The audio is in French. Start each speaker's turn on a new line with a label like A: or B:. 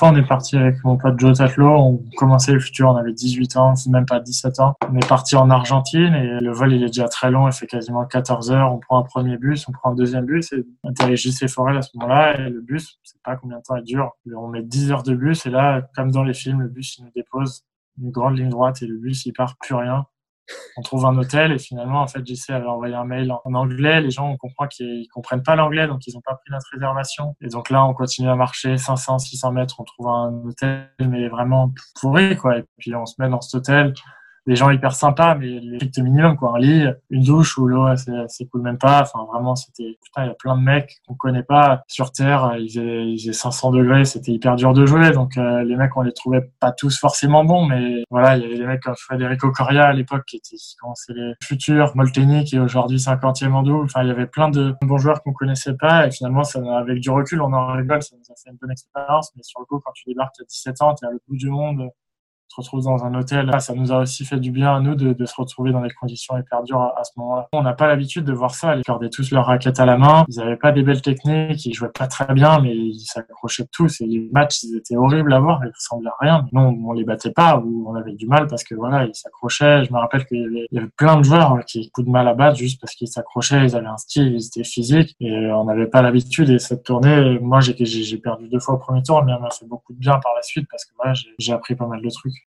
A: On est parti avec mon pote Joe Tatlo, on commençait le futur, on avait 18 ans, même pas 17 ans. On est parti en Argentine et le vol, il est déjà très long, il fait quasiment 14 heures. On prend un premier bus, on prend un deuxième bus et on atterrit JC Forel à ce moment-là et le bus, je sais pas combien de temps il dure. On met 10 heures de bus et là, comme dans les films, le bus, il nous dépose une grande ligne droite et le bus, il part plus rien on trouve un hôtel et finalement en fait JC avait envoyé un mail en anglais. Les gens on comprend qu'ils comprennent pas l'anglais donc ils ont pas pris notre réservation. Et donc là on continue à marcher 500 600 mètres. On trouve un hôtel mais vraiment pourri quoi. Et puis on se met dans cet hôtel des gens hyper sympas, mais les strict minimum, quoi. Un lit, une douche où l'eau, c'est coule même pas. Enfin, vraiment, c'était, putain, il y a plein de mecs qu'on connaît pas sur Terre. Il faisait, il faisait 500 degrés, c'était hyper dur de jouer. Donc, euh, les mecs, on les trouvait pas tous forcément bons, mais voilà, il y avait des mecs comme Federico Coria à l'époque qui étaient, qui commençaient les futurs, Molteni qui est aujourd'hui 50e en double. Enfin, il y avait plein de bons joueurs qu'on connaissait pas. Et finalement, ça, avec du recul, on en rigole, ça nous a fait une bonne expérience. Mais sur le coup, quand tu débarques à 17 ans, t'es à le bout du monde se retrouve dans un hôtel. Ça nous a aussi fait du bien à nous de, de se retrouver dans des conditions hyper dures à, ce moment-là. On n'a pas l'habitude de voir ça. Ils gardaient tous leurs raquettes à la main. Ils n'avaient pas des belles techniques. Ils jouaient pas très bien, mais ils s'accrochaient tous. Et les matchs, ils étaient horribles à voir. Ils ressemblaient à rien. Non, on les battait pas ou on avait du mal parce que voilà, ils s'accrochaient. Je me rappelle qu'il y, avait plein de joueurs qui coup de mal à battre juste parce qu'ils s'accrochaient. Ils avaient un style, ils étaient physiques et on n'avait pas l'habitude. Et cette tournée, moi, j'ai perdu deux fois au premier tour, mais elle m'a fait beaucoup de bien par la suite parce que voilà, j'ai appris pas mal de trucs.